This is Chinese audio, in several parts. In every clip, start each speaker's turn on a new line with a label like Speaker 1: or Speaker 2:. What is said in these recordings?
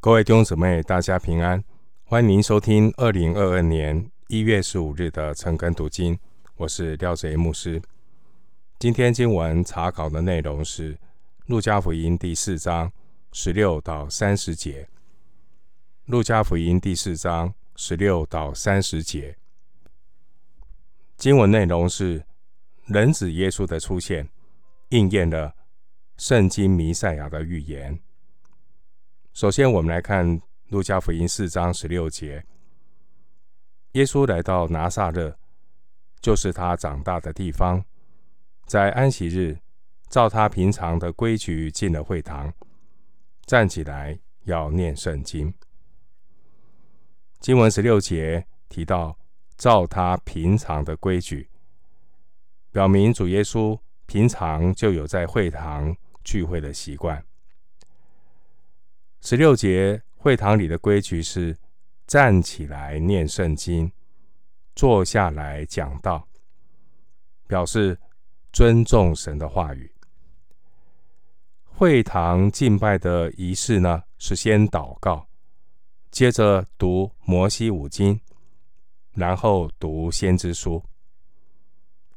Speaker 1: 各位弟兄姊妹，大家平安！欢迎您收听二零二二年一月十五日的晨更读经，我是廖哲牧师。今天经文查考的内容是《路加福音》第四章十六到三十节，《路加福音》第四章十六到三十节。经文内容是人子耶稣的出现，应验了圣经弥赛亚的预言。首先，我们来看路加福音四章十六节。耶稣来到拿撒勒，就是他长大的地方，在安息日，照他平常的规矩进了会堂，站起来要念圣经。经文十六节提到，照他平常的规矩，表明主耶稣平常就有在会堂聚会的习惯。十六节会堂里的规矩是站起来念圣经，坐下来讲道，表示尊重神的话语。会堂敬拜的仪式呢，是先祷告，接着读摩西五经，然后读先知书。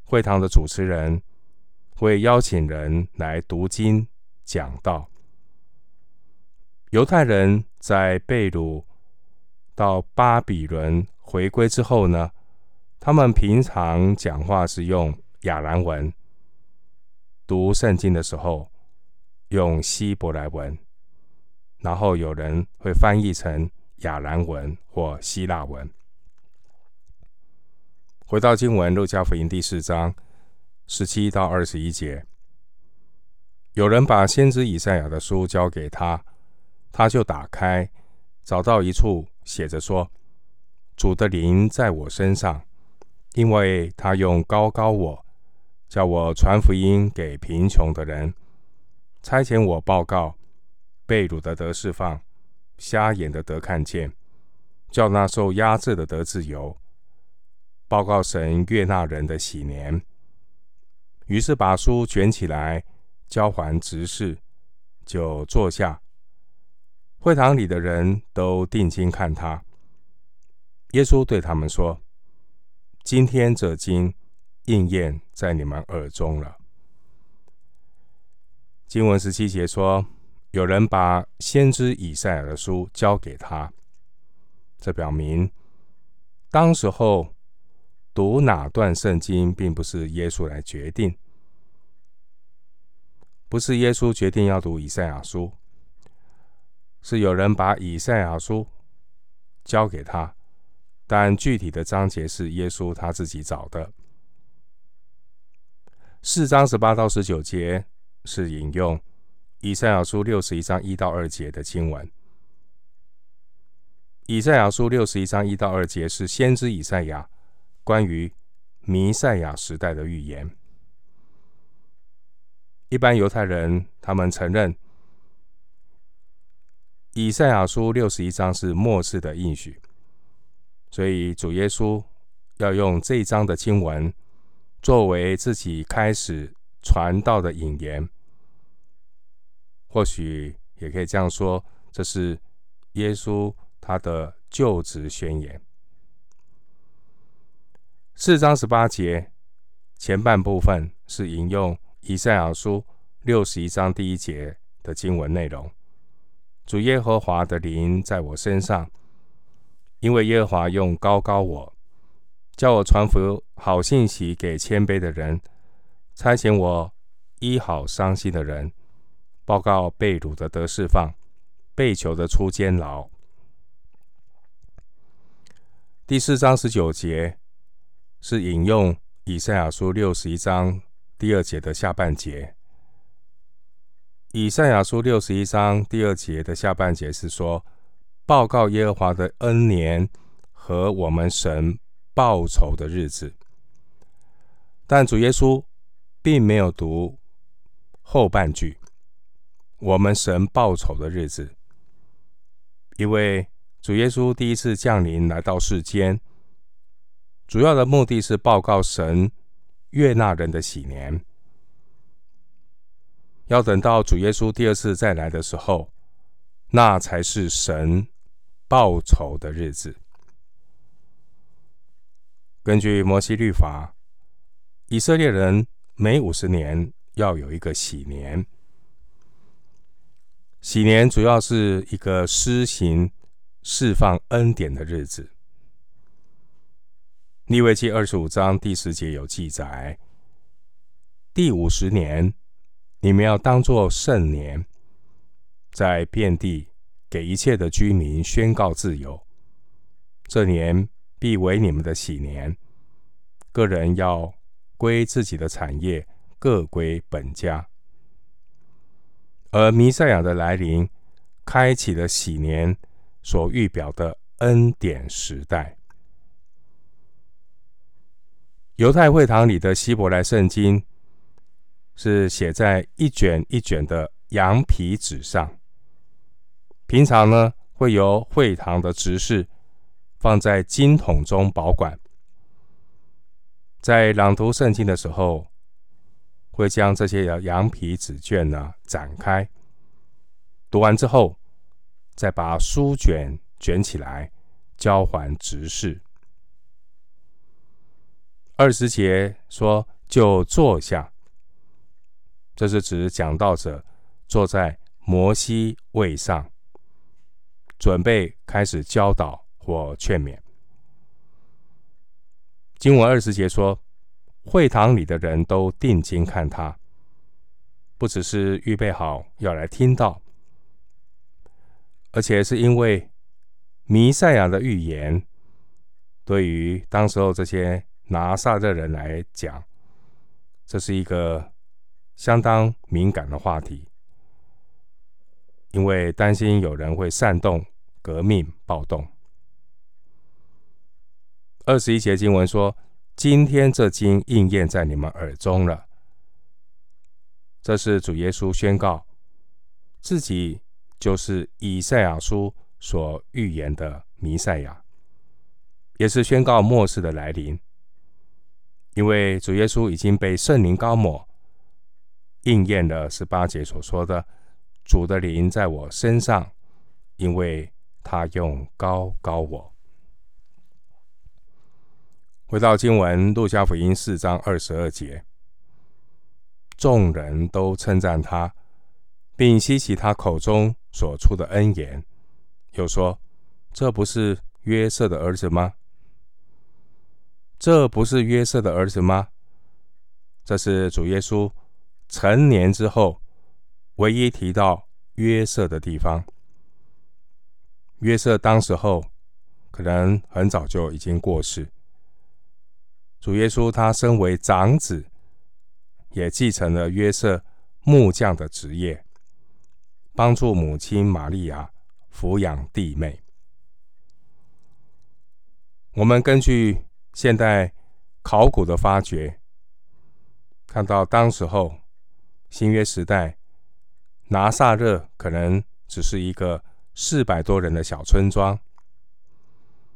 Speaker 1: 会堂的主持人会邀请人来读经讲道。犹太人在被掳到巴比伦回归之后呢，他们平常讲话是用亚兰文，读圣经的时候用希伯来文，然后有人会翻译成亚兰文或希腊文。回到经文，路加福音第四章十七到二十一节，有人把先知以赛亚的书交给他。他就打开，找到一处写着说：“主的灵在我身上，因为他用高高我，叫我传福音给贫穷的人，差遣我报告被掳的得释放，瞎眼的得看见，叫那受压制的得自由，报告神悦纳人的喜年。”于是把书卷起来，交还执事，就坐下。会堂里的人都定睛看他。耶稣对他们说：“今天这经应验在你们耳中了。”经文十七节说：“有人把先知以赛亚的书交给他。”这表明，当时候读哪段圣经，并不是耶稣来决定，不是耶稣决定要读以赛亚书。是有人把以赛亚书交给他，但具体的章节是耶稣他自己找的。四章十八到十九节是引用以赛亚书六十一章一到二节的经文。以赛亚书六十一章一到二节是先知以赛亚关于弥赛亚时代的预言。一般犹太人他们承认。以赛亚书六十一章是末世的应许，所以主耶稣要用这一章的经文作为自己开始传道的引言。或许也可以这样说，这是耶稣他的就职宣言。四章十八节前半部分是引用以赛亚书六十一章第一节的经文内容。主耶和华的灵在我身上，因为耶和华用膏膏我，叫我传福好信息给谦卑的人，差遣我医好伤心的人，报告被掳的得释放，被囚的出监牢。第四章十九节是引用以赛亚书六十一章第二节的下半节。以赛亚书六十一章第二节的下半节是说，报告耶和华的恩年和我们神报仇的日子。但主耶稣并没有读后半句，我们神报仇的日子，因为主耶稣第一次降临来到世间，主要的目的是报告神悦纳人的喜年。要等到主耶稣第二次再来的时候，那才是神报仇的日子。根据摩西律法，以色列人每五十年要有一个禧年。禧年主要是一个施行释放恩典的日子。利未记二十五章第十节有记载：第五十年，你们要当作圣年，在遍地给一切的居民宣告自由。这年必为你们的喜年，各人要归自己的产业，各归本家。而弥赛亚的来临，开启了喜年所预表的恩典时代。犹太会堂里的希伯来圣经是写在一卷一卷的羊皮纸上，平常呢会由会堂的执事放在金桶中保管。在朗读圣经的时候，会将这些羊羊皮纸卷呢展开，读完之后，再把书卷卷起来交还执事。二十节说：“就坐下。”这是指讲道者坐在摩西位上，准备开始教导或劝勉。经文二十节说。会堂里的人都定睛看他，不只是预备好要来听道，而且是因为弥赛亚的预言，对于当时候这些拿撒勒人来讲，这是一个相当敏感的话题，因为担心有人会煽动革命暴动。二十一节经文说。今天这经应验在你们耳中了。这是主耶稣宣告自己就是以赛亚书所预言的弥赛亚，也是宣告末世的来临。因为主耶稣已经被圣灵高抹，应验了十八节所说的：“主的灵在我身上，因为他用膏膏我。”回到经文，路加福音四章二十二节，众人都称赞他，并吸奇他口中所出的恩言，又说：“这不是约瑟的儿子吗？这不是约瑟的儿子吗？”这是主耶稣成年之后唯一提到约瑟的地方。约瑟当时候可能很早就已经过世。主耶稣他身为长子，也继承了约瑟木匠的职业，帮助母亲玛利亚抚养弟妹。我们根据现代考古的发掘，看到当时候新约时代拿撒勒可能只是一个四百多人的小村庄，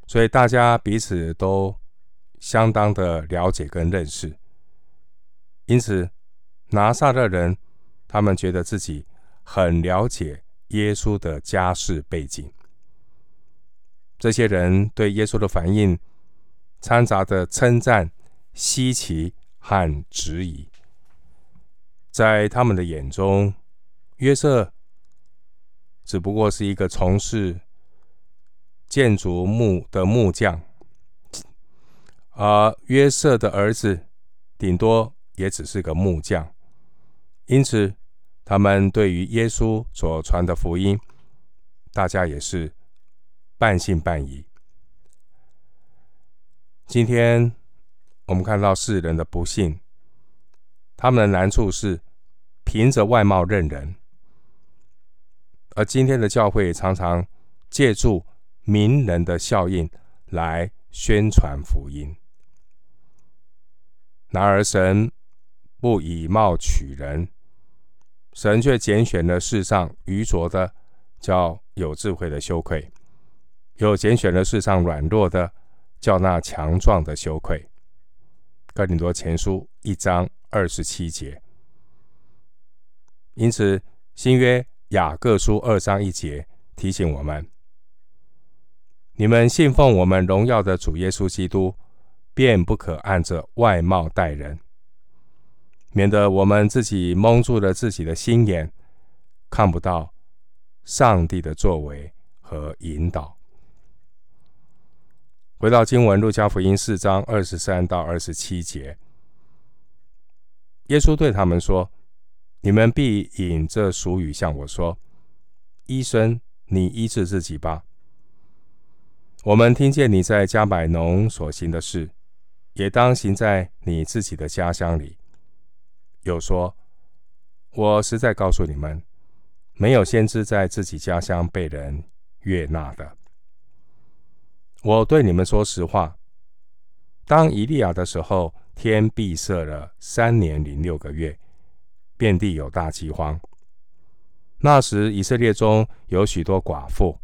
Speaker 1: 所以大家彼此都。相当的了解跟认识，因此拿撒勒人他们觉得自己很了解耶稣的家世背景。这些人对耶稣的反应掺杂着称赞、稀奇和质疑。在他们的眼中，约瑟只不过是一个从事建筑木的木匠。而约瑟的儿子顶多也只是个木匠，因此他们对于耶稣所传的福音，大家也是半信半疑。今天我们看到世人的不信，他们的难处是凭着外貌认人，而今天的教会常常借助名人的效应来宣传福音。然而，神不以貌取人，神却拣选了世上愚拙的，叫有智慧的羞愧；又拣选了世上软弱的，叫那强壮的羞愧。哥林多前书一章二十七节。因此，新约雅各书二章一节提醒我们：你们信奉我们荣耀的主耶稣基督，便不可按着外貌待人，免得我们自己蒙住了自己的心眼，看不到上帝的作为和引导。回到经文，路加福音四章二十三到二十七节，耶稣对他们说：“你们必引这俗语向我说，医生，你医治自己吧。我们听见你在迦百农所行的事，也当行在你自己的家乡里。又说，我实在告诉你们，没有先知在自己家乡被人悦纳的。”我对你们说实话，当以利亚的时候，天闭塞了三年零六个月，遍地有大饥荒。那时以色列中有许多寡妇，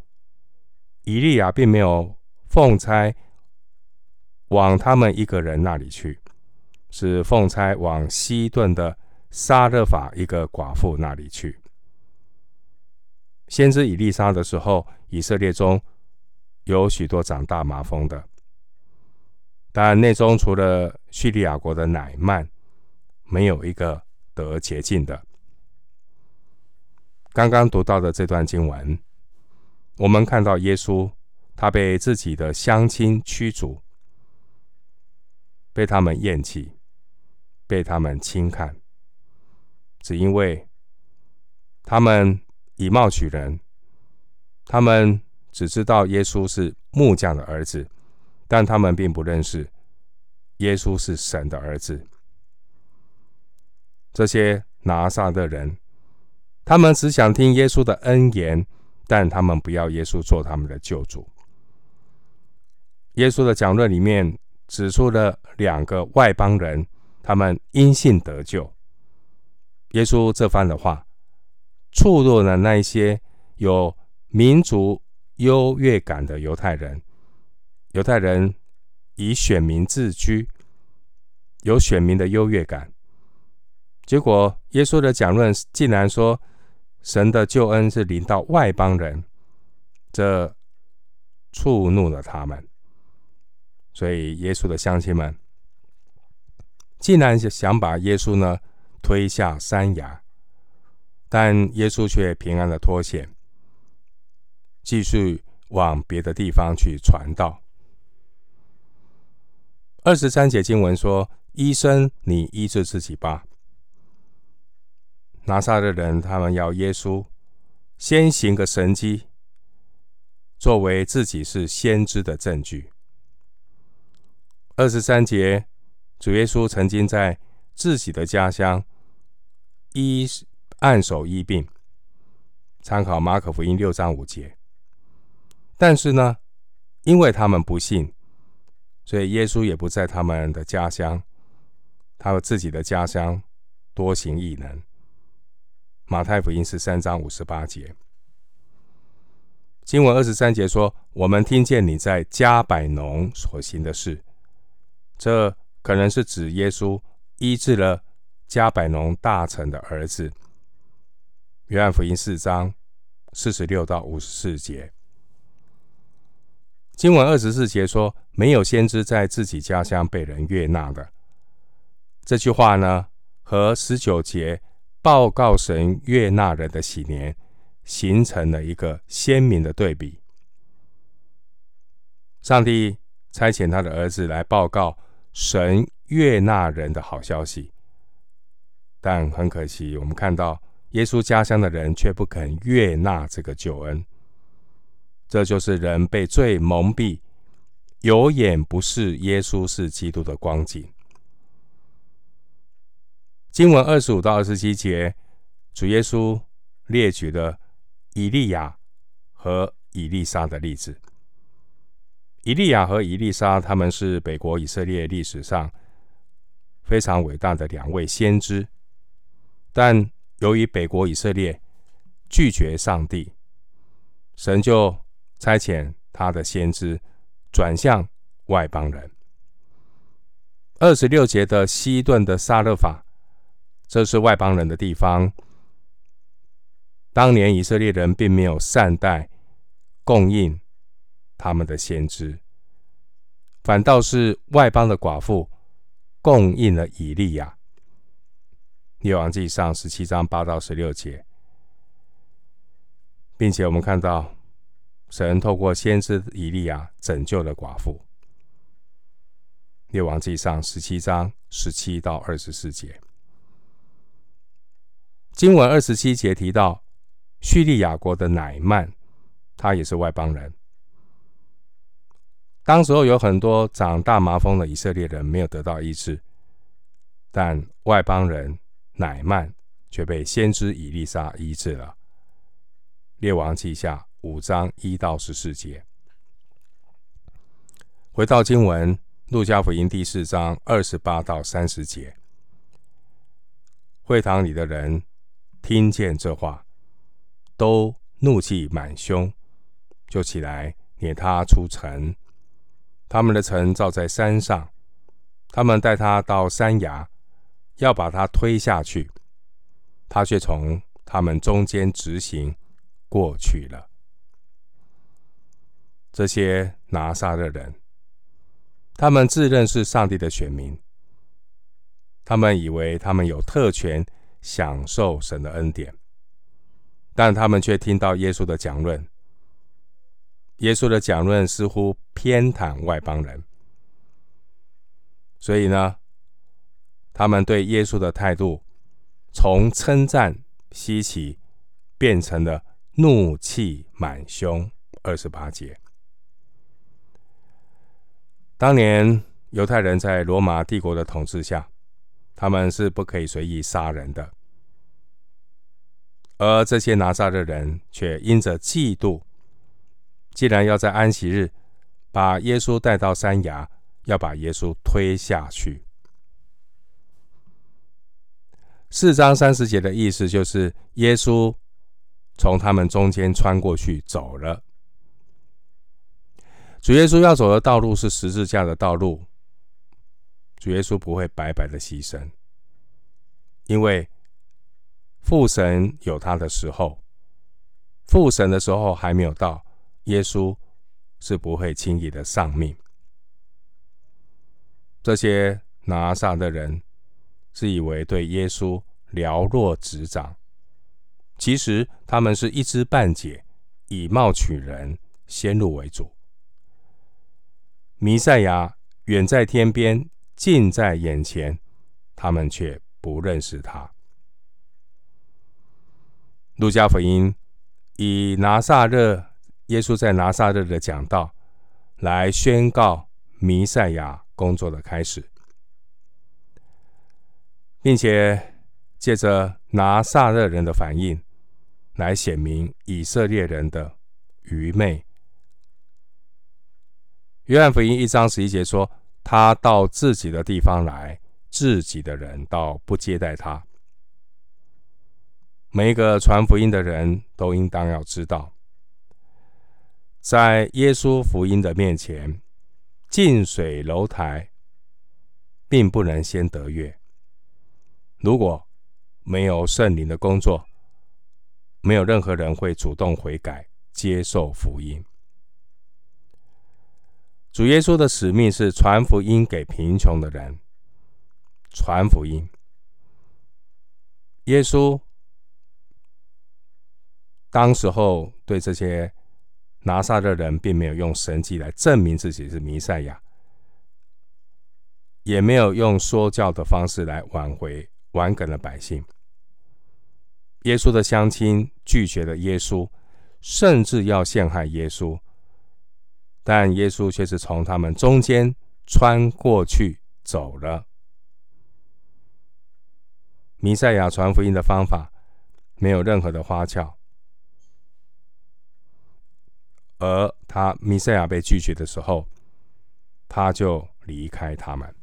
Speaker 1: 以利亚并没有奉差往他们一个人那里去，是奉差往西顿的撒勒法一个寡妇那里去。先知以利沙的时候，以色列中。有许多长大麻风的，但内中除了叙利亚国的乃曼，没有一个得洁净的。刚刚读到的这段经文，我们看到耶稣，他被自己的乡亲驱逐，被他们厌弃，被他们轻看，只因为他们以貌取人，他们。只知道耶稣是木匠的儿子，但他们并不认识耶稣是神的儿子。这些拿撒的人，他们只想听耶稣的恩言，但他们不要耶稣做他们的救主。耶稣的讲论里面指出了两个外邦人，他们因信得救。耶稣这番的话，触怒了那些有民族。优越感的犹太人，犹太人以选民自居，有选民的优越感。结果，耶稣的讲论竟然说神的救恩是临到外邦人，这触怒了他们。所以，耶稣的乡亲们竟然想把耶稣呢推下山崖，但耶稣却平安的脱险。继续往别的地方去传道。二十三节经文说：“医生，你医治自己吧。”拿撒勒人他们要耶稣先行个神迹，作为自己是先知的证据。二十三节，主耶稣曾经在自己的家乡医按手医病，参考马可福音六章五节。但是呢，因为他们不信，所以耶稣也不在他们的家乡，他自己的家乡多行异能。马太福音十三章五十八节，经文二十三节说：“我们听见你在加百农所行的事。”这可能是指耶稣医治了加百农大臣的儿子。约翰福音四章四十六到五十四节。经文二十四节说：“没有先知在自己家乡被人悦纳的。”这句话呢，和十九节报告神悦纳人的喜年，形成了一个鲜明的对比。上帝差遣他的儿子来报告神悦纳人的好消息，但很可惜，我们看到耶稣家乡的人却不肯悦纳这个救恩。这就是人被罪蒙蔽，有眼不识耶稣是基督的光景。经文二十五到二十七节，主耶稣列举了以利亚和以利沙的例子。以利亚和以利沙，他们是北国以色列历史上非常伟大的两位先知，但由于北国以色列拒绝上帝，神就差遣他的先知转向外邦人。二十六节的西顿的撒勒法，这是外邦人的地方。当年以色列人并没有善待供应他们的先知，反倒是外邦的寡妇供应了以利亚。列王记上十七章八到十六节，并且我们看到神透过先知以利亚拯救了寡妇。列王记上十七章十七到二十四节，经文二十七节提到叙利亚国的乃曼，他也是外邦人。当时候有很多长大麻风的以色列人没有得到医治，但外邦人。乃曼却被先知以利沙医治了。列王记下五章一到十四节。回到经文，路加福音第四章二十八到三十节。会堂里的人听见这话，都怒气满胸，就起来撵他出城。他们的城造在山上，他们带他到山崖。要把他推下去，他却从他们中间直行过去了。这些拿撒勒人，他们自认是上帝的选民，他们以为他们有特权享受神的恩典，但他们却听到耶稣的讲论。耶稣的讲论似乎偏袒外邦人，所以呢，他们对耶稣的态度，从称赞、稀奇，变成了怒气满胸。二十八节。当年犹太人在罗马帝国的统治下，他们是不可以随意杀人的，而这些拿撒勒人却因着嫉妒，既然要在安息日把耶稣带到山崖，要把耶稣推下去。四章三十节的意思就是，耶稣从他们中间穿过去走了。主耶稣要走的道路是十字架的道路，主耶稣不会白白的牺牲，因为父神有他的时候，父神的时候还没有到，耶稣是不会轻易的丧命。这些拿撒的人。自以为对耶稣了若指掌，其实他们是一知半解，以貌取人，先入为主。弥赛亚远在天边，近在眼前，他们却不认识他。路加福音以拿撒勒耶稣在拿撒勒的讲道，来宣告弥赛亚工作的开始。并且借着拿撒勒人的反应，来显明以色列人的愚昧。约翰福音一章十一节说：“他到自己的地方来，自己的人倒不接待他。”每一个传福音的人都应当要知道，在耶稣福音的面前，近水楼台，并不能先得月。如果没有圣灵的工作，没有任何人会主动悔改、接受福音。主耶稣的使命是传福音给贫穷的人，传福音。耶稣当时候对这些拿撒勒人，并没有用神迹来证明自己是弥赛亚，也没有用说教的方式来挽回。顽梗的百姓，耶稣的乡亲拒绝了耶稣，甚至要陷害耶稣，但耶稣却是从他们中间穿过去走了。弥赛亚传福音的方法没有任何的花俏，而他弥赛亚被拒绝的时候，他就离开他们。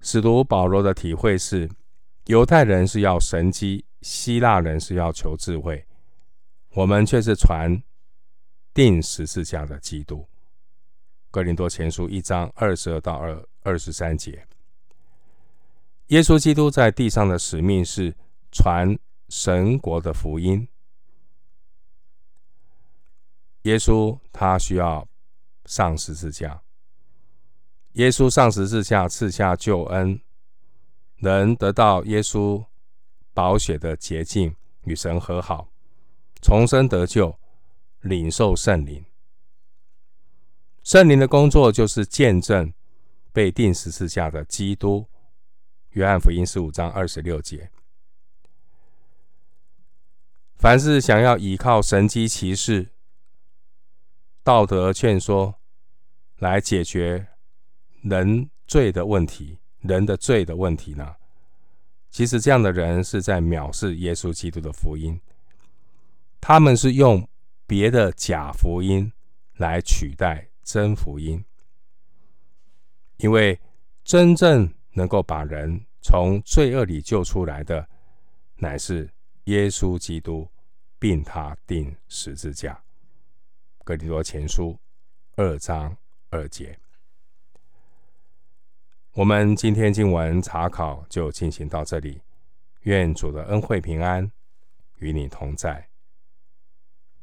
Speaker 1: 使徒保罗的体会是：犹太人是要神迹，希腊人是要求智慧，我们却是传钉十字架的基督。哥林多前书一章二十二到二二十三节。耶稣基督在地上的使命是传神国的福音，耶稣他需要上十字架，耶稣上十字架赐下救恩，能得到耶稣宝血的洁净，与神和好，重生得救，领受圣灵。圣灵的工作就是见证被钉十字架的基督。约翰福音十五章二十六节。凡是想要依靠神迹奇事、道德劝说来解决人罪的问题、人的罪的问题呢？其实这样的人是在藐视耶稣基督的福音，他们是用别的假福音来取代真福音，因为真正能够把人从罪恶里救出来的，乃是耶稣基督，并他钉十字架。哥林多前书二章二节。我们今天经文查考就进行到这里，愿主的恩惠平安与你同在。